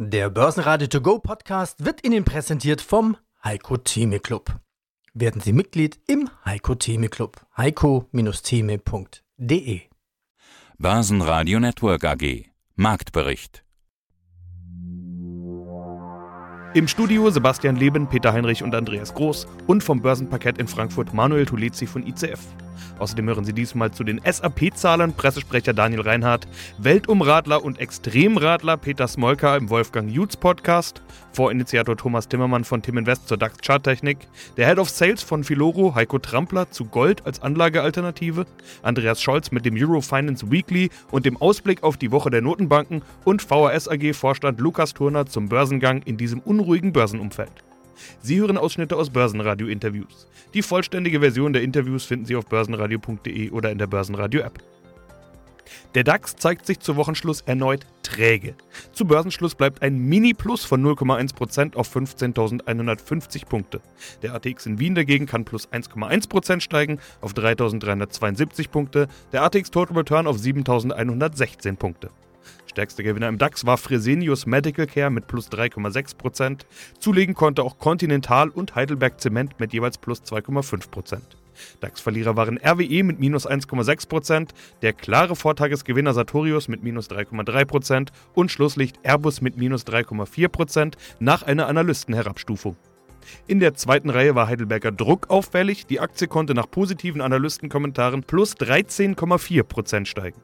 Der Börsenradio To Go Podcast wird Ihnen präsentiert vom Heiko Theme Club. Werden Sie Mitglied im Heiko Theme Club. heiko-theme.de Börsenradio Network AG Marktbericht Im Studio Sebastian Leben, Peter Heinrich und Andreas Groß und vom Börsenparkett in Frankfurt Manuel Tulezi von ICF. Außerdem hören Sie diesmal zu den SAP-Zahlern Pressesprecher Daniel Reinhardt, Weltumradler und Extremradler Peter Smolka im Wolfgang Jutz Podcast, Vorinitiator Thomas Timmermann von Tim Invest zur DAX Charttechnik, der Head of Sales von Filoro Heiko Trampler zu Gold als Anlagealternative, Andreas Scholz mit dem Euro Finance Weekly und dem Ausblick auf die Woche der Notenbanken und VHS AG Vorstand Lukas Turner zum Börsengang in diesem unruhigen Börsenumfeld. Sie hören Ausschnitte aus Börsenradio-Interviews. Die vollständige Version der Interviews finden Sie auf börsenradio.de oder in der Börsenradio-App. Der DAX zeigt sich zu Wochenschluss erneut träge. Zu Börsenschluss bleibt ein Mini-Plus von 0,1% auf 15.150 Punkte. Der ATX in Wien dagegen kann plus 1,1% steigen auf 3.372 Punkte, der ATX Total Return auf 7.116 Punkte. Stärkster Gewinner im DAX war Fresenius Medical Care mit plus 3,6%. Zulegen konnte auch Continental und Heidelberg Zement mit jeweils plus 2,5%. DAX-Verlierer waren RWE mit minus 1,6%, der klare Vortagesgewinner Sartorius mit minus 3,3% und Schlusslicht Airbus mit minus 3,4% nach einer Analystenherabstufung. In der zweiten Reihe war Heidelberger Druck auffällig, die Aktie konnte nach positiven Analystenkommentaren plus 13,4% steigen.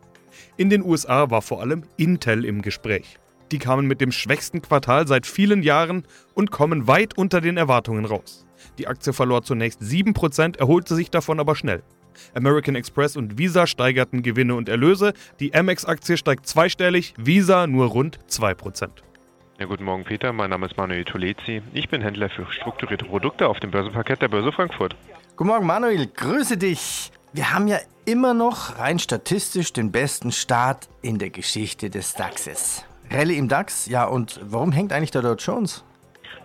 In den USA war vor allem Intel im Gespräch. Die kamen mit dem schwächsten Quartal seit vielen Jahren und kommen weit unter den Erwartungen raus. Die Aktie verlor zunächst 7%, erholte sich davon aber schnell. American Express und Visa steigerten Gewinne und Erlöse. Die Amex-Aktie steigt zweistellig, Visa nur rund 2%. Ja, guten Morgen, Peter. Mein Name ist Manuel Tolezi. Ich bin Händler für strukturierte Produkte auf dem Börsenparkett der Börse Frankfurt. Guten Morgen, Manuel. Grüße dich. Wir haben ja immer noch rein statistisch den besten Start in der Geschichte des DAXes. Rallye im DAX, ja, und warum hängt eigentlich der Dow Jones?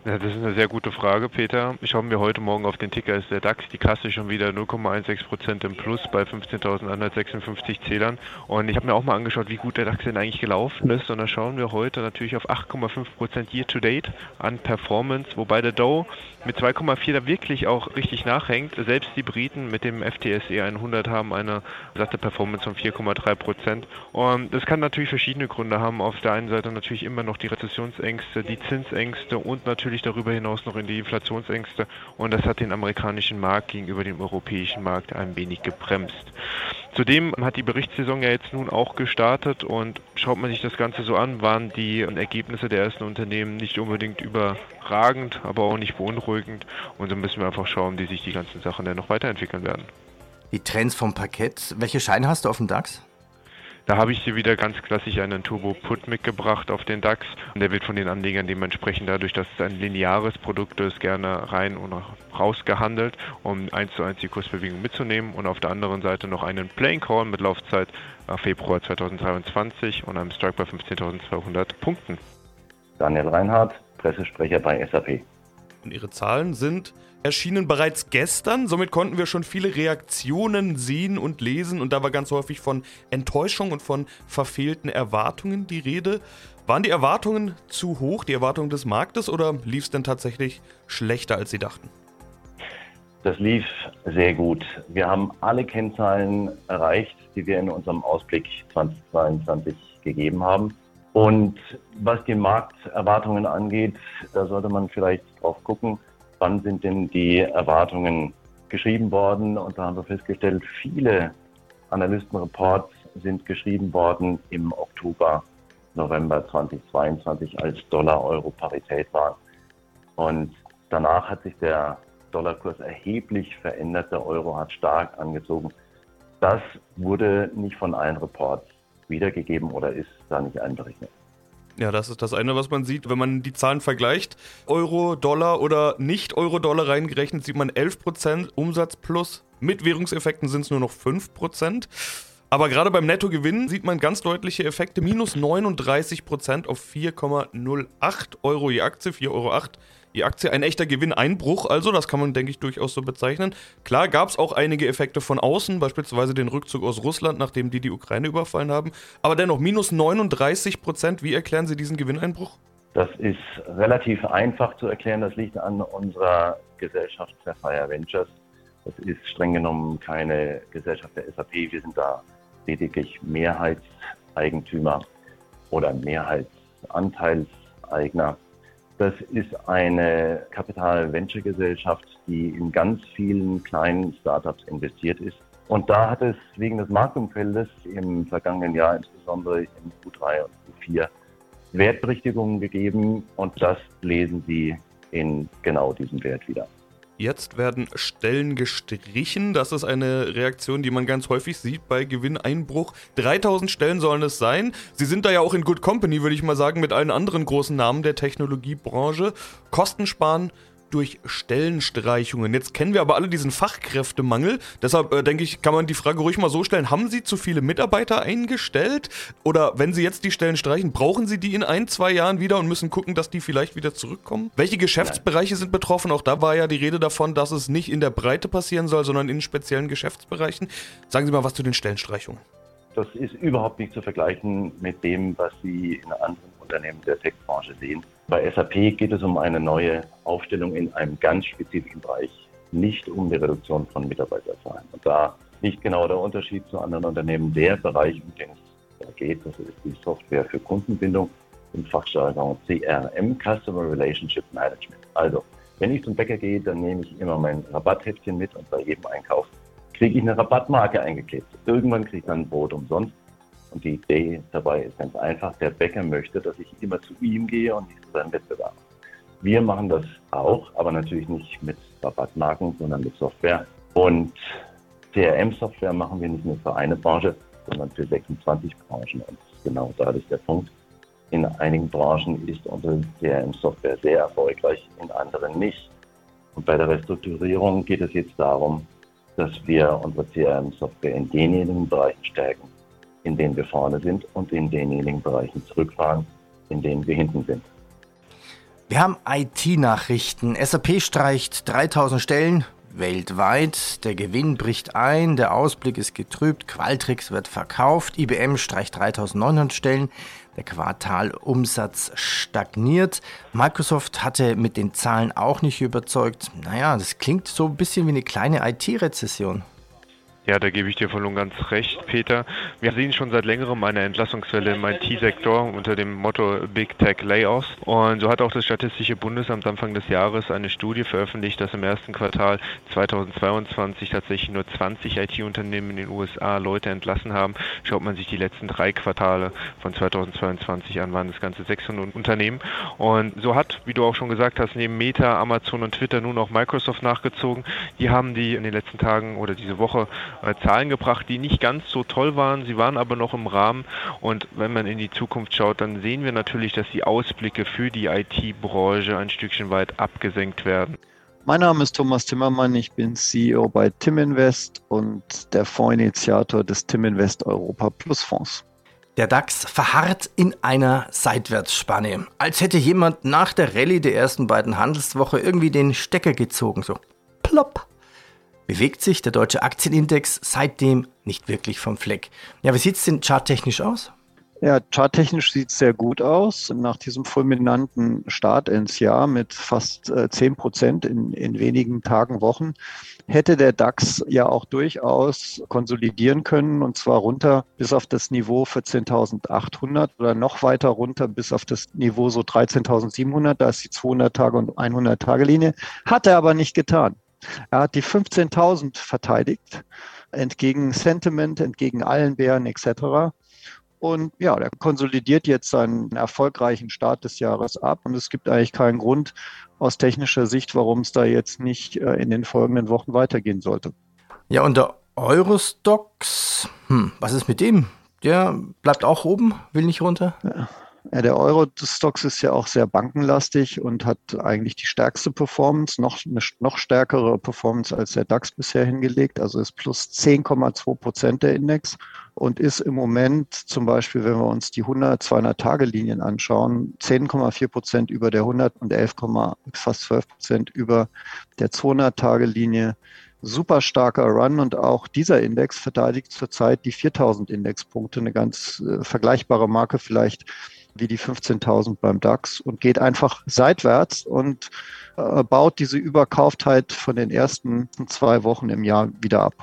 Ja, das ist eine sehr gute Frage, Peter. Schauen wir heute Morgen auf den Ticker, ist der DAX, die Kasse schon wieder 0,16% im Plus bei 15.156 Zählern. Und ich habe mir auch mal angeschaut, wie gut der DAX denn eigentlich gelaufen ist. Und da schauen wir heute natürlich auf 8,5% Year-to-Date an Performance, wobei der Dow mit 2,4 da wirklich auch richtig nachhängt. Selbst die Briten mit dem FTSE 100 haben eine satte Performance von 4,3%. Und das kann natürlich verschiedene Gründe haben. Auf der einen Seite natürlich immer noch die Rezessionsängste, die Zinsängste und natürlich natürlich darüber hinaus noch in die Inflationsängste und das hat den amerikanischen Markt gegenüber dem europäischen Markt ein wenig gebremst. Zudem hat die Berichtssaison ja jetzt nun auch gestartet und schaut man sich das Ganze so an, waren die Ergebnisse der ersten Unternehmen nicht unbedingt überragend, aber auch nicht beunruhigend und so müssen wir einfach schauen, wie sich die ganzen Sachen dann noch weiterentwickeln werden. Die Trends vom Parkett. Welche Scheine hast du auf dem DAX? Da habe ich hier wieder ganz klassisch einen Turbo Put mitgebracht auf den DAX. Und der wird von den Anlegern dementsprechend dadurch, dass es ein lineares Produkt ist, gerne rein und raus gehandelt, um eins zu eins die Kursbewegung mitzunehmen. Und auf der anderen Seite noch einen Playing Call mit Laufzeit Februar 2023 und einem Strike bei 15.200 Punkten. Daniel Reinhardt, Pressesprecher bei SAP. Und ihre Zahlen sind erschienen bereits gestern. Somit konnten wir schon viele Reaktionen sehen und lesen. Und da war ganz häufig von Enttäuschung und von verfehlten Erwartungen die Rede. Waren die Erwartungen zu hoch, die Erwartungen des Marktes, oder lief es denn tatsächlich schlechter, als Sie dachten? Das lief sehr gut. Wir haben alle Kennzahlen erreicht, die wir in unserem Ausblick 2022 gegeben haben. Und was die Markterwartungen angeht, da sollte man vielleicht drauf gucken, wann sind denn die Erwartungen geschrieben worden. Und da haben wir festgestellt, viele Analystenreports sind geschrieben worden im Oktober, November 2022, als Dollar-Euro-Parität war. Und danach hat sich der Dollarkurs erheblich verändert. Der Euro hat stark angezogen. Das wurde nicht von allen Reports wiedergegeben oder ist da nicht einberechnet. Ja, das ist das eine, was man sieht, wenn man die Zahlen vergleicht. Euro, Dollar oder nicht Euro-Dollar reingerechnet, sieht man 11% Umsatz plus. Mit Währungseffekten sind es nur noch 5%. Aber gerade beim Nettogewinn sieht man ganz deutliche Effekte. Minus 39% auf 4,08 Euro je Aktie, 4,08 Euro die Aktie ein echter Gewinneinbruch, also das kann man, denke ich, durchaus so bezeichnen. Klar gab es auch einige Effekte von außen, beispielsweise den Rückzug aus Russland, nachdem die die Ukraine überfallen haben, aber dennoch minus 39 Prozent. Wie erklären Sie diesen Gewinneinbruch? Das ist relativ einfach zu erklären. Das liegt an unserer Gesellschaft Sapphire Ventures. Das ist streng genommen keine Gesellschaft der SAP. Wir sind da lediglich Mehrheitseigentümer oder Mehrheitsanteilseigner. Das ist eine Kapital-Venture-Gesellschaft, die in ganz vielen kleinen Startups investiert ist. Und da hat es wegen des Marktumfeldes im vergangenen Jahr, insbesondere im Q3 und Q4, Wertberichtigungen gegeben und das lesen Sie in genau diesem Wert wieder. Jetzt werden Stellen gestrichen. Das ist eine Reaktion, die man ganz häufig sieht bei Gewinneinbruch. 3000 Stellen sollen es sein. Sie sind da ja auch in Good Company, würde ich mal sagen, mit allen anderen großen Namen der Technologiebranche. Kosten sparen, durch Stellenstreichungen. Jetzt kennen wir aber alle diesen Fachkräftemangel. Deshalb äh, denke ich, kann man die Frage ruhig mal so stellen. Haben Sie zu viele Mitarbeiter eingestellt? Oder wenn Sie jetzt die Stellen streichen, brauchen Sie die in ein, zwei Jahren wieder und müssen gucken, dass die vielleicht wieder zurückkommen? Welche Geschäftsbereiche sind betroffen? Auch da war ja die Rede davon, dass es nicht in der Breite passieren soll, sondern in speziellen Geschäftsbereichen. Sagen Sie mal was zu den Stellenstreichungen. Das ist überhaupt nicht zu vergleichen mit dem, was Sie in anderen Unternehmen der Tech-Branche sehen. Bei SAP geht es um eine neue Aufstellung in einem ganz spezifischen Bereich, nicht um die Reduktion von Mitarbeiterzahlen. Und da liegt genau der Unterschied zu anderen Unternehmen. Der Bereich, um den es da geht, das ist die Software für Kundenbindung im Fachjargon CRM, Customer Relationship Management. Also, wenn ich zum Bäcker gehe, dann nehme ich immer mein Rabatthäppchen mit und bei jedem Einkauf kriege ich eine Rabattmarke eingeklebt. Irgendwann kriege ich dann ein Brot umsonst. Und die Idee dabei ist ganz einfach, der Bäcker möchte, dass ich immer zu ihm gehe und nicht zu seinem Wettbewerber. Wir machen das auch, aber natürlich nicht mit Rabattmarken, sondern mit Software. Und CRM-Software machen wir nicht nur für eine Branche, sondern für 26 Branchen. Und genau da ist der Punkt. In einigen Branchen ist unsere CRM-Software sehr erfolgreich, in anderen nicht. Und bei der Restrukturierung geht es jetzt darum, dass wir unsere CRM-Software in denjenigen Bereichen stärken, in denen wir vorne sind und in denjenigen Bereichen zurückfahren, in denen wir hinten sind. Wir haben IT-Nachrichten. SAP streicht 3000 Stellen weltweit. Der Gewinn bricht ein, der Ausblick ist getrübt, Qualtrics wird verkauft, IBM streicht 3900 Stellen, der Quartalumsatz stagniert. Microsoft hatte mit den Zahlen auch nicht überzeugt. Naja, das klingt so ein bisschen wie eine kleine IT-Rezession. Ja, da gebe ich dir voll und ganz recht, Peter. Wir sehen schon seit längerem eine Entlassungswelle im IT-Sektor unter dem Motto Big Tech Layoffs. Und so hat auch das Statistische Bundesamt Anfang des Jahres eine Studie veröffentlicht, dass im ersten Quartal 2022 tatsächlich nur 20 IT-Unternehmen in den USA Leute entlassen haben. Schaut man sich die letzten drei Quartale von 2022 an, waren das ganze 600 Unternehmen. Und so hat, wie du auch schon gesagt hast, neben Meta, Amazon und Twitter nun auch Microsoft nachgezogen. Die haben die in den letzten Tagen oder diese Woche Zahlen gebracht, die nicht ganz so toll waren. Sie waren aber noch im Rahmen. Und wenn man in die Zukunft schaut, dann sehen wir natürlich, dass die Ausblicke für die IT-Branche ein Stückchen weit abgesenkt werden. Mein Name ist Thomas Timmermann, ich bin CEO bei Tim Invest und der Fondsinitiator des Tim Invest Europa Plus Fonds. Der DAX verharrt in einer Seitwärtsspanne, als hätte jemand nach der Rallye der ersten beiden Handelswoche irgendwie den Stecker gezogen, so plopp bewegt sich der deutsche Aktienindex seitdem nicht wirklich vom Fleck. Ja, wie sieht es denn charttechnisch aus? Ja, charttechnisch sieht es sehr gut aus. Nach diesem fulminanten Start ins Jahr mit fast äh, 10 Prozent in, in wenigen Tagen, Wochen, hätte der DAX ja auch durchaus konsolidieren können und zwar runter bis auf das Niveau 14.800 oder noch weiter runter bis auf das Niveau so 13.700. Da ist die 200 Tage und 100 Tage Linie. Hat er aber nicht getan. Er hat die 15.000 verteidigt, entgegen Sentiment, entgegen allen Bären etc. Und ja, der konsolidiert jetzt seinen erfolgreichen Start des Jahres ab. Und es gibt eigentlich keinen Grund aus technischer Sicht, warum es da jetzt nicht äh, in den folgenden Wochen weitergehen sollte. Ja, und der Eurostox, hm, was ist mit dem? Der bleibt auch oben, will nicht runter? Ja. Ja, der Euro-Stocks ist ja auch sehr bankenlastig und hat eigentlich die stärkste Performance, noch eine noch stärkere Performance als der DAX bisher hingelegt. Also ist plus 10,2 Prozent der Index und ist im Moment zum Beispiel, wenn wir uns die 100, 200 Tage Linien anschauen, 10,4 Prozent über der 100 und 11, fast 12 Prozent über der 200 Tage Linie super starker Run und auch dieser Index verteidigt zurzeit die 4000 Indexpunkte, eine ganz äh, vergleichbare Marke vielleicht wie die 15.000 beim DAX und geht einfach seitwärts und äh, baut diese Überkauftheit von den ersten zwei Wochen im Jahr wieder ab.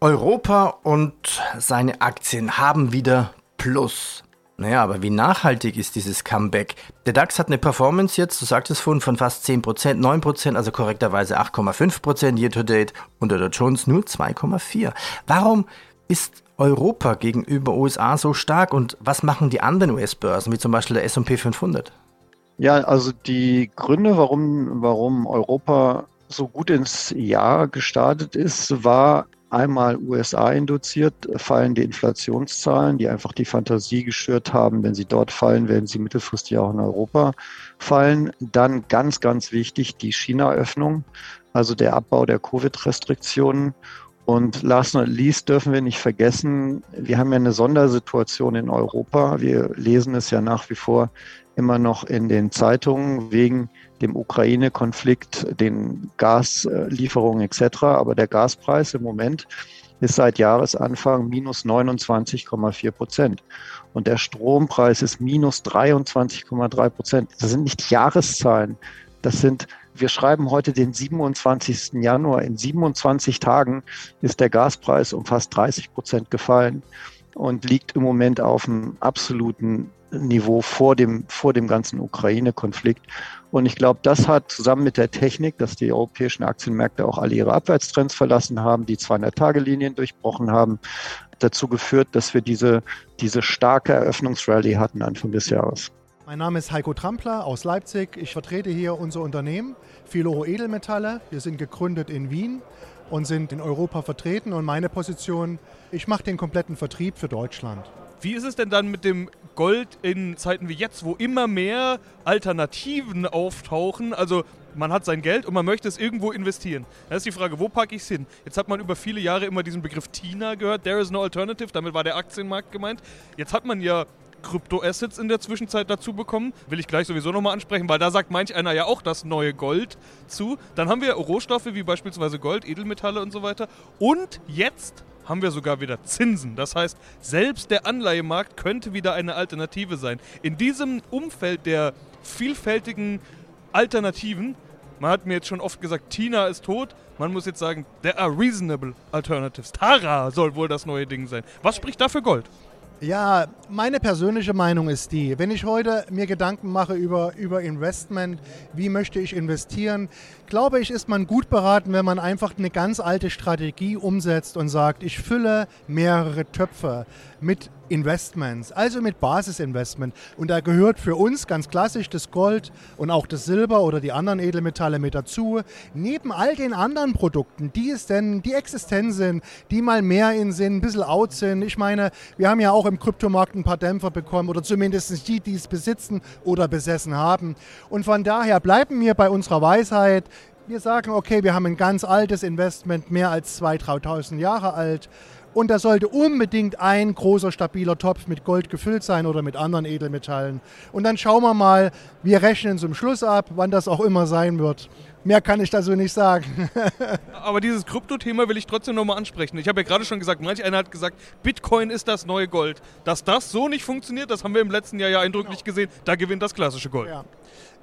Europa und seine Aktien haben wieder Plus. Naja, aber wie nachhaltig ist dieses Comeback? Der DAX hat eine Performance jetzt, du sagtest vorhin, von fast 10%, 9%, also korrekterweise 8,5% year to date und der Dow Jones nur 2,4%. Warum ist Europa gegenüber USA so stark und was machen die anderen US-Börsen, wie zum Beispiel der S&P 500? Ja, also die Gründe, warum, warum Europa so gut ins Jahr gestartet ist, war einmal USA induziert, fallende Inflationszahlen, die einfach die Fantasie geschürt haben, wenn sie dort fallen, werden sie mittelfristig auch in Europa fallen. Dann ganz, ganz wichtig die China-Öffnung, also der Abbau der Covid-Restriktionen und last not least dürfen wir nicht vergessen, wir haben ja eine Sondersituation in Europa. Wir lesen es ja nach wie vor immer noch in den Zeitungen wegen dem Ukraine-Konflikt, den Gaslieferungen etc. Aber der Gaspreis im Moment ist seit Jahresanfang minus 29,4 Prozent. Und der Strompreis ist minus 23,3 Prozent. Das sind nicht Jahreszahlen. Das sind wir schreiben heute den 27. Januar. In 27 Tagen ist der Gaspreis um fast 30 Prozent gefallen und liegt im Moment auf einem absoluten Niveau vor dem, vor dem ganzen Ukraine-Konflikt. Und ich glaube, das hat zusammen mit der Technik, dass die europäischen Aktienmärkte auch alle ihre Abwärtstrends verlassen haben, die 200-Tage-Linien durchbrochen haben, dazu geführt, dass wir diese, diese starke Eröffnungsrallye hatten Anfang des Jahres. Mein Name ist Heiko Trampler aus Leipzig. Ich vertrete hier unser Unternehmen Philoro Edelmetalle. Wir sind gegründet in Wien und sind in Europa vertreten. Und meine Position, ich mache den kompletten Vertrieb für Deutschland. Wie ist es denn dann mit dem Gold in Zeiten wie jetzt, wo immer mehr Alternativen auftauchen? Also man hat sein Geld und man möchte es irgendwo investieren. Da ist die Frage, wo packe ich es hin? Jetzt hat man über viele Jahre immer diesen Begriff TINA gehört, There is no alternative, damit war der Aktienmarkt gemeint. Jetzt hat man ja Kryptoassets in der Zwischenzeit dazu bekommen. Will ich gleich sowieso nochmal ansprechen, weil da sagt manch einer ja auch das neue Gold zu. Dann haben wir Rohstoffe wie beispielsweise Gold, Edelmetalle und so weiter. Und jetzt haben wir sogar wieder Zinsen. Das heißt, selbst der Anleihemarkt könnte wieder eine Alternative sein. In diesem Umfeld der vielfältigen Alternativen, man hat mir jetzt schon oft gesagt, Tina ist tot. Man muss jetzt sagen, there are reasonable alternatives. Tara soll wohl das neue Ding sein. Was spricht da für Gold? Ja, meine persönliche Meinung ist die, wenn ich heute mir Gedanken mache über, über Investment, wie möchte ich investieren, glaube ich, ist man gut beraten, wenn man einfach eine ganz alte Strategie umsetzt und sagt, ich fülle mehrere Töpfe mit Investments, also mit Basisinvestment. Und da gehört für uns ganz klassisch das Gold und auch das Silber oder die anderen Edelmetalle mit dazu. Neben all den anderen Produkten, die es denn, die existent sind, die mal mehr in sind, ein bisschen out sind. Ich meine, wir haben ja auch im Kryptomarkt ein paar Dämpfer bekommen oder zumindest die, die es besitzen oder besessen haben. Und von daher bleiben wir bei unserer Weisheit. Wir sagen, okay, wir haben ein ganz altes Investment, mehr als 2.000, 3.000 Jahre alt. Und da sollte unbedingt ein großer, stabiler Topf mit Gold gefüllt sein oder mit anderen Edelmetallen. Und dann schauen wir mal, wir rechnen zum Schluss ab, wann das auch immer sein wird. Mehr kann ich dazu nicht sagen. Aber dieses Krypto-Thema will ich trotzdem nochmal ansprechen. Ich habe ja gerade schon gesagt, manch einer hat gesagt, Bitcoin ist das neue Gold. Dass das so nicht funktioniert, das haben wir im letzten Jahr ja eindrücklich genau. gesehen. Da gewinnt das klassische Gold. Ja,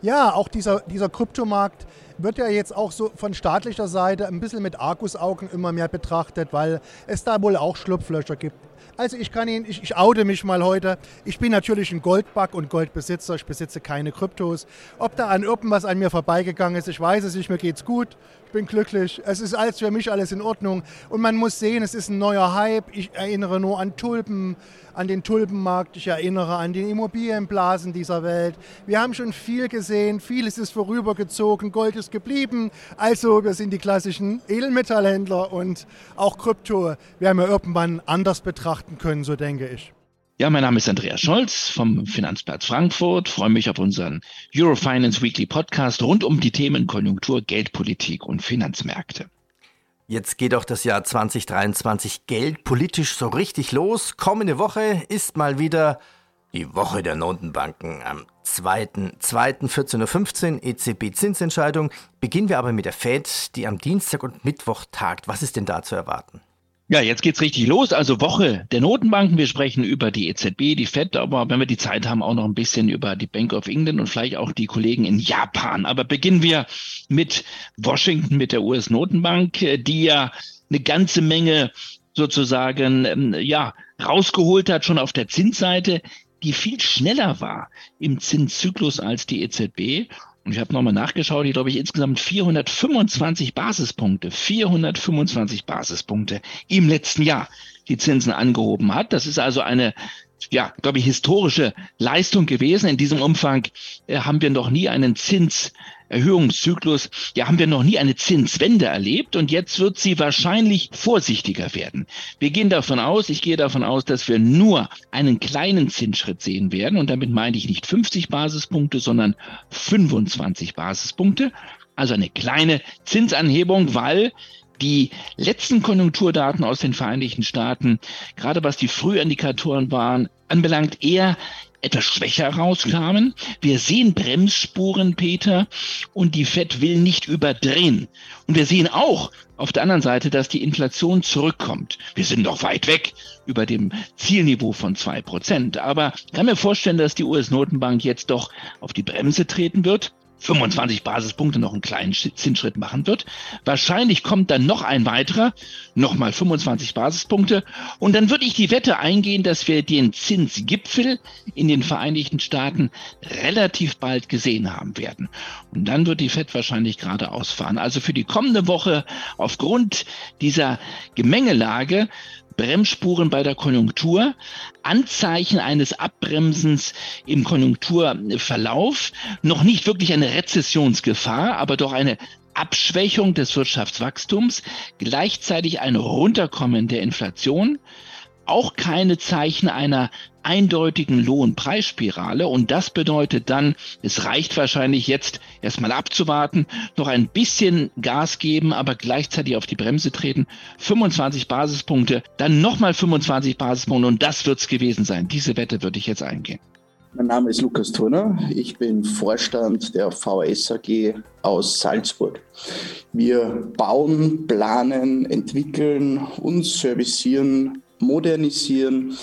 ja auch dieser, dieser Kryptomarkt wird ja jetzt auch so von staatlicher Seite ein bisschen mit Argusaugen immer mehr betrachtet, weil es da wohl auch Schlupflöcher gibt. Also ich kann Ihnen, ich, ich oute mich mal heute. Ich bin natürlich ein Goldbug und Goldbesitzer. Ich besitze keine Kryptos. Ob da an irgendwas an mir vorbeigegangen ist, ich weiß es nicht. Mir geht's gut. Ich bin glücklich. Es ist alles für mich alles in Ordnung. Und man muss sehen, es ist ein neuer Hype. Ich erinnere nur an Tulpen, an den Tulpenmarkt. Ich erinnere an die Immobilienblasen dieser Welt. Wir haben schon viel gesehen. Vieles ist vorübergezogen. Gold ist geblieben. Also wir sind die klassischen Edelmetallhändler und auch Krypto werden wir irgendwann anders betrachten können, so denke ich. Ja, mein Name ist Andreas Scholz vom Finanzplatz Frankfurt. Freue mich auf unseren Eurofinance Weekly Podcast rund um die Themen Konjunktur, Geldpolitik und Finanzmärkte. Jetzt geht auch das Jahr 2023 geldpolitisch so richtig los. Kommende Woche ist mal wieder die Woche der Notenbanken. Am 2.2.14.15 Uhr EZB-Zinsentscheidung. Beginnen wir aber mit der Fed, die am Dienstag und Mittwoch tagt. Was ist denn da zu erwarten? Ja, jetzt geht's richtig los. Also Woche der Notenbanken. Wir sprechen über die EZB, die Fed, aber wenn wir die Zeit haben, auch noch ein bisschen über die Bank of England und vielleicht auch die Kollegen in Japan. Aber beginnen wir mit Washington, mit der US-Notenbank, die ja eine ganze Menge sozusagen, ähm, ja, rausgeholt hat, schon auf der Zinsseite, die viel schneller war im Zinszyklus als die EZB. Und ich habe nochmal nachgeschaut, die glaube ich insgesamt 425 Basispunkte, 425 Basispunkte im letzten Jahr die Zinsen angehoben hat. Das ist also eine ja, glaube ich, historische Leistung gewesen. In diesem Umfang äh, haben wir noch nie einen Zinserhöhungszyklus, ja, haben wir noch nie eine Zinswende erlebt und jetzt wird sie wahrscheinlich vorsichtiger werden. Wir gehen davon aus, ich gehe davon aus, dass wir nur einen kleinen Zinsschritt sehen werden und damit meine ich nicht 50 Basispunkte, sondern 25 Basispunkte. Also eine kleine Zinsanhebung, weil die letzten Konjunkturdaten aus den Vereinigten Staaten, gerade was die Frühindikatoren waren, anbelangt, eher etwas schwächer rauskamen. Wir sehen Bremsspuren, Peter, und die Fed will nicht überdrehen. Und wir sehen auch auf der anderen Seite, dass die Inflation zurückkommt. Wir sind noch weit weg über dem Zielniveau von zwei Prozent. Aber kann mir vorstellen, dass die US-Notenbank jetzt doch auf die Bremse treten wird 25 Basispunkte noch einen kleinen Zinsschritt machen wird. Wahrscheinlich kommt dann noch ein weiterer, nochmal 25 Basispunkte. Und dann würde ich die Wette eingehen, dass wir den Zinsgipfel in den Vereinigten Staaten relativ bald gesehen haben werden. Und dann wird die FED wahrscheinlich geradeaus fahren. Also für die kommende Woche aufgrund dieser Gemengelage Bremsspuren bei der Konjunktur, Anzeichen eines Abbremsens im Konjunkturverlauf, noch nicht wirklich eine Rezessionsgefahr, aber doch eine Abschwächung des Wirtschaftswachstums, gleichzeitig ein Runterkommen der Inflation, auch keine Zeichen einer eindeutigen Lohnpreisspirale. Und das bedeutet dann, es reicht wahrscheinlich jetzt erstmal abzuwarten, noch ein bisschen Gas geben, aber gleichzeitig auf die Bremse treten. 25 Basispunkte, dann nochmal 25 Basispunkte und das wird's gewesen sein. Diese Wette würde ich jetzt eingehen. Mein Name ist Lukas Turner. Ich bin Vorstand der VHS AG aus Salzburg. Wir bauen, planen, entwickeln und servicieren modernisieren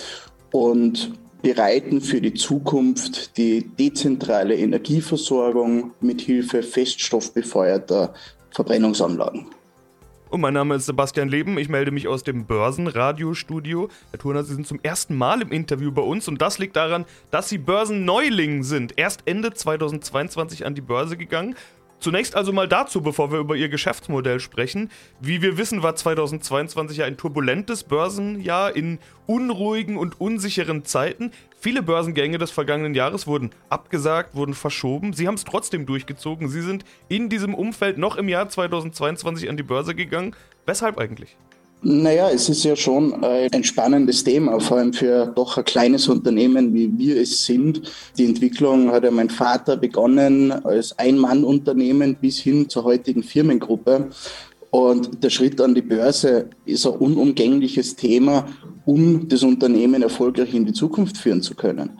und bereiten für die Zukunft die dezentrale Energieversorgung mit Hilfe feststoffbefeuerter Verbrennungsanlagen. Und mein Name ist Sebastian Leben. Ich melde mich aus dem Börsenradiostudio. Herr Turner, Sie sind zum ersten Mal im Interview bei uns und das liegt daran, dass Sie Börsenneuling sind. Erst Ende 2022 an die Börse gegangen Zunächst also mal dazu, bevor wir über Ihr Geschäftsmodell sprechen. Wie wir wissen, war 2022 ja ein turbulentes Börsenjahr in unruhigen und unsicheren Zeiten. Viele Börsengänge des vergangenen Jahres wurden abgesagt, wurden verschoben. Sie haben es trotzdem durchgezogen. Sie sind in diesem Umfeld noch im Jahr 2022 an die Börse gegangen. Weshalb eigentlich? Naja, es ist ja schon ein spannendes Thema, vor allem für doch ein kleines Unternehmen, wie wir es sind. Die Entwicklung hat ja mein Vater begonnen als Ein-Mann-Unternehmen bis hin zur heutigen Firmengruppe. Und der Schritt an die Börse ist ein unumgängliches Thema, um das Unternehmen erfolgreich in die Zukunft führen zu können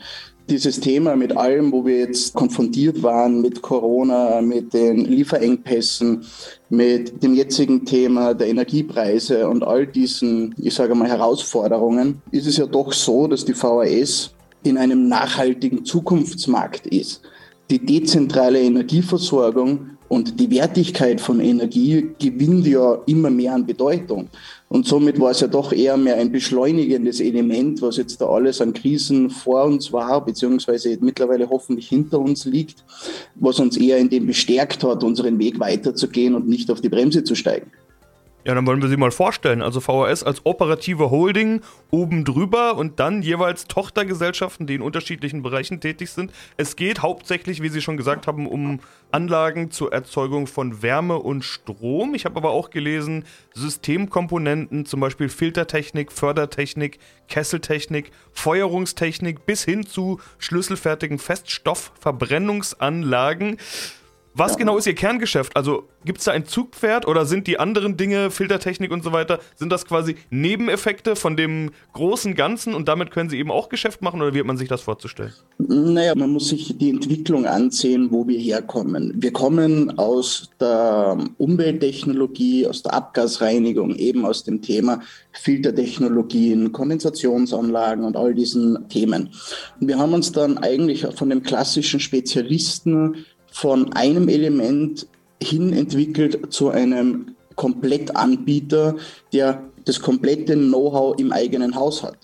dieses Thema mit allem, wo wir jetzt konfrontiert waren, mit Corona, mit den Lieferengpässen, mit dem jetzigen Thema der Energiepreise und all diesen, ich sage mal, Herausforderungen, ist es ja doch so, dass die VHS in einem nachhaltigen Zukunftsmarkt ist. Die dezentrale Energieversorgung und die Wertigkeit von Energie gewinnt ja immer mehr an Bedeutung. Und somit war es ja doch eher mehr ein beschleunigendes Element, was jetzt da alles an Krisen vor uns war, beziehungsweise mittlerweile hoffentlich hinter uns liegt, was uns eher in dem bestärkt hat, unseren Weg weiterzugehen und nicht auf die Bremse zu steigen. Ja, dann wollen wir sie mal vorstellen. Also VHS als operative Holding oben drüber und dann jeweils Tochtergesellschaften, die in unterschiedlichen Bereichen tätig sind. Es geht hauptsächlich, wie Sie schon gesagt haben, um Anlagen zur Erzeugung von Wärme und Strom. Ich habe aber auch gelesen, Systemkomponenten, zum Beispiel Filtertechnik, Fördertechnik, Kesseltechnik, Feuerungstechnik bis hin zu schlüsselfertigen Feststoffverbrennungsanlagen. Was Ja. genau ist Ihr Kerngeschäft? Also gibt es da ein Zugpferd oder sind die anderen Dinge, Filtertechnik und so weiter, sind das quasi Nebeneffekte von dem großen Ganzen und damit können Sie eben auch Geschäft machen oder wie hat man sich das vorzustellen? Naja, man muss sich die Entwicklung ansehen, wo wir herkommen. Wir kommen aus der Umwelttechnologie, aus der Abgasreinigung, eben aus dem Thema Filtertechnologien, Kondensationsanlagen und all diesen Themen. Und wir haben uns dann eigentlich von dem klassischen Spezialisten von einem Element hin entwickelt zu einem Komplettanbieter, der das komplette Know-how im eigenen Haus hat.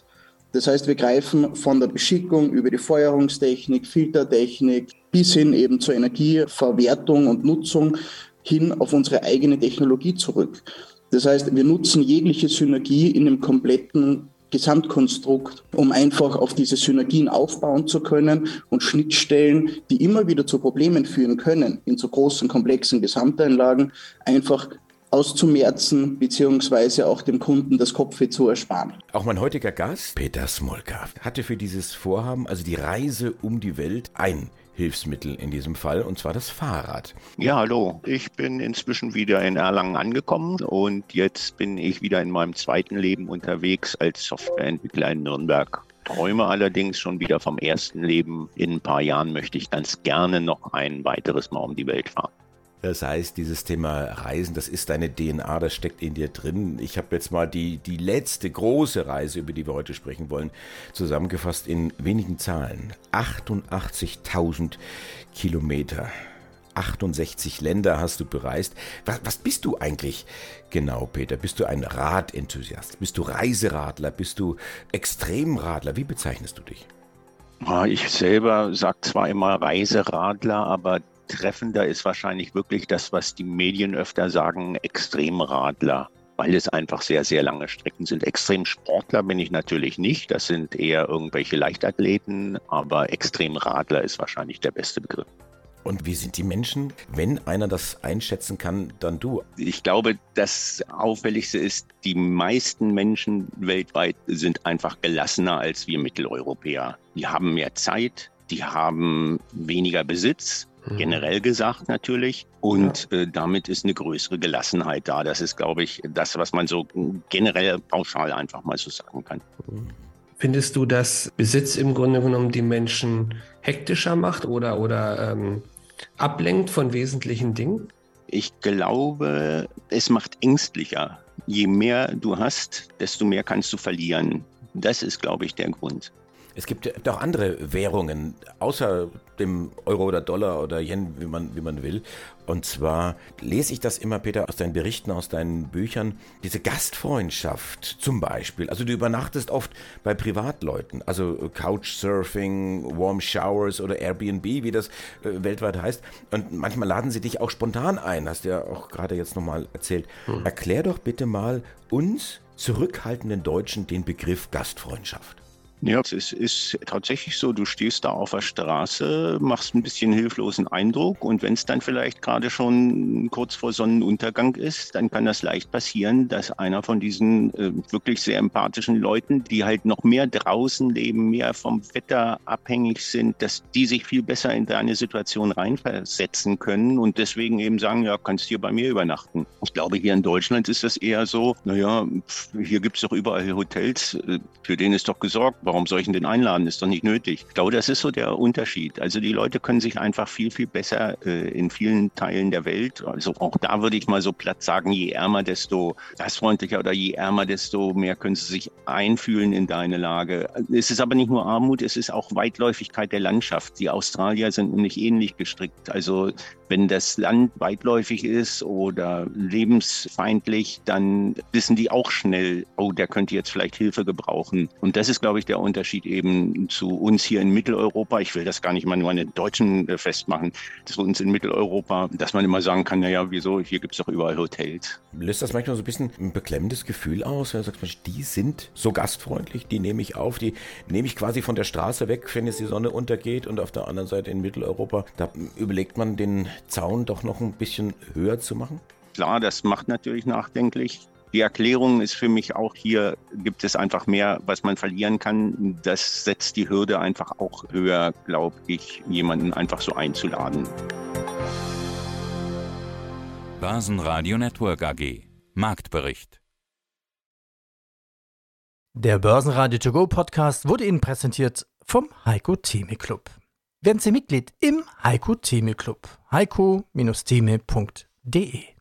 Das heißt, wir greifen von der Beschickung über die Feuerungstechnik, Filtertechnik bis hin eben zur Energieverwertung und Nutzung hin auf unsere eigene Technologie zurück. Das heißt, wir nutzen jegliche Synergie in dem kompletten Gesamtkonstrukt, um einfach auf diese Synergien aufbauen zu können und Schnittstellen, die immer wieder zu Problemen führen können, in so großen, komplexen Gesamteinlagen, einfach auszumerzen, beziehungsweise auch dem Kunden das Kopfweh zu ersparen. Auch mein heutiger Gast, Peter Smolka, hatte für dieses Vorhaben, also die Reise um die Welt, ein Hilfsmittel in diesem Fall, und zwar das Fahrrad. Ja, hallo. Ich bin inzwischen wieder in Erlangen angekommen und jetzt bin ich wieder in meinem zweiten Leben unterwegs als Softwareentwickler in Nürnberg. Träume allerdings schon wieder vom ersten Leben. In ein paar Jahren möchte ich ganz gerne noch ein weiteres Mal um die Welt fahren. Das heißt, dieses Thema Reisen, das ist deine DNA, das steckt in dir drin. Ich habe jetzt mal die, die letzte große Reise, über die wir heute sprechen wollen, zusammengefasst in wenigen Zahlen. 88.000 Kilometer. 68 Länder hast du bereist. Was, was bist du eigentlich genau, Peter? Bist du ein Radenthusiast? Bist du Reiseradler? Bist du Extremradler? Wie bezeichnest du dich? Ah, Ich selber sage zwar immer Reiseradler, aber treffender ist wahrscheinlich wirklich das, was die Medien öfter sagen, Extremradler, weil es einfach sehr, sehr lange Strecken sind. Extremsportler bin ich natürlich nicht, das sind eher irgendwelche Leichtathleten, aber Extremradler ist wahrscheinlich der beste Begriff. Und wie sind die Menschen? Wenn einer das einschätzen kann, dann du. Ich glaube, das Auffälligste ist, die meisten Menschen weltweit sind einfach gelassener als wir Mitteleuropäer. Die haben mehr Zeit, die haben weniger Besitz, generell gesagt natürlich. Und äh, damit ist eine größere Gelassenheit da. Das ist, glaube ich, das, was man so generell pauschal einfach mal so sagen kann. Findest du, dass Besitz im Grunde genommen die Menschen hektischer macht oder, oder ähm, ablenkt von wesentlichen Dingen? Ich glaube, es macht ängstlicher. Je mehr du hast, desto mehr kannst du verlieren. Das ist, glaube ich, der Grund. Es gibt auch andere Währungen, außer dem Euro oder Dollar oder Yen, wie man, wie man will. Und zwar lese ich das immer, Peter, aus deinen Berichten, aus deinen Büchern. Diese Gastfreundschaft zum Beispiel. Also du übernachtest oft bei Privatleuten, also Couchsurfing, Warm Showers oder Airbnb, wie das äh, weltweit heißt. Und manchmal laden sie dich auch spontan ein, hast du ja auch gerade jetzt nochmal erzählt. Erklär doch bitte mal uns zurückhaltenden Deutschen den Begriff Gastfreundschaft. Ja, es ist tatsächlich so, du stehst da auf der Straße, machst ein bisschen hilflosen Eindruck und wenn es dann vielleicht gerade schon kurz vor Sonnenuntergang ist, dann kann das leicht passieren, dass einer von diesen äh, wirklich sehr empathischen Leuten, die halt noch mehr draußen leben, mehr vom Wetter abhängig sind, dass die sich viel besser in deine Situation reinversetzen können und deswegen eben sagen, ja, kannst hier bei mir übernachten. Ich glaube, hier in Deutschland ist das eher so, naja, hier gibt's doch überall Hotels, äh, für den ist doch gesorgt warum soll ich denn einladen? Ist doch nicht nötig. Ich glaube, das ist so der Unterschied. Also die Leute können sich einfach viel, viel besser äh, in vielen Teilen der Welt, also auch da würde ich mal so platt sagen, je ärmer, desto gastfreundlicher oder je ärmer, desto mehr können sie sich einfühlen in deine Lage. Es ist aber nicht nur Armut, es ist auch Weitläufigkeit der Landschaft. Die Australier sind nämlich ähnlich gestrickt. Also wenn das Land weitläufig ist oder lebensfeindlich, dann wissen die auch schnell, oh, der könnte jetzt vielleicht Hilfe gebrauchen. Und das ist, glaube ich, der Unterschied eben zu uns hier in Mitteleuropa. Ich will das gar nicht mal nur an den Deutschen äh, festmachen, zu uns in Mitteleuropa, dass man immer sagen kann, naja, wieso, hier gibt es doch überall Hotels. Löst das manchmal so ein bisschen ein beklemmendes Gefühl aus, wenn du sagst, Mensch, die sind so gastfreundlich, die nehme ich auf, die nehme ich quasi von der Straße weg, wenn jetzt die Sonne untergeht und auf der anderen Seite in Mitteleuropa, da überlegt man den Zaun doch noch ein bisschen höher zu machen? Klar, das macht natürlich nachdenklich. Die Erklärung ist für mich auch hier, gibt es einfach mehr, was man verlieren kann. Das setzt die Hürde einfach auch höher, glaube ich, jemanden einfach so einzuladen. Börsenradio Network AG Marktbericht Der Börsenradio To Go Podcast wurde Ihnen präsentiert vom Heiko Theme Club. Werden Sie Mitglied im Heiko Theme Club. heiko-theme.de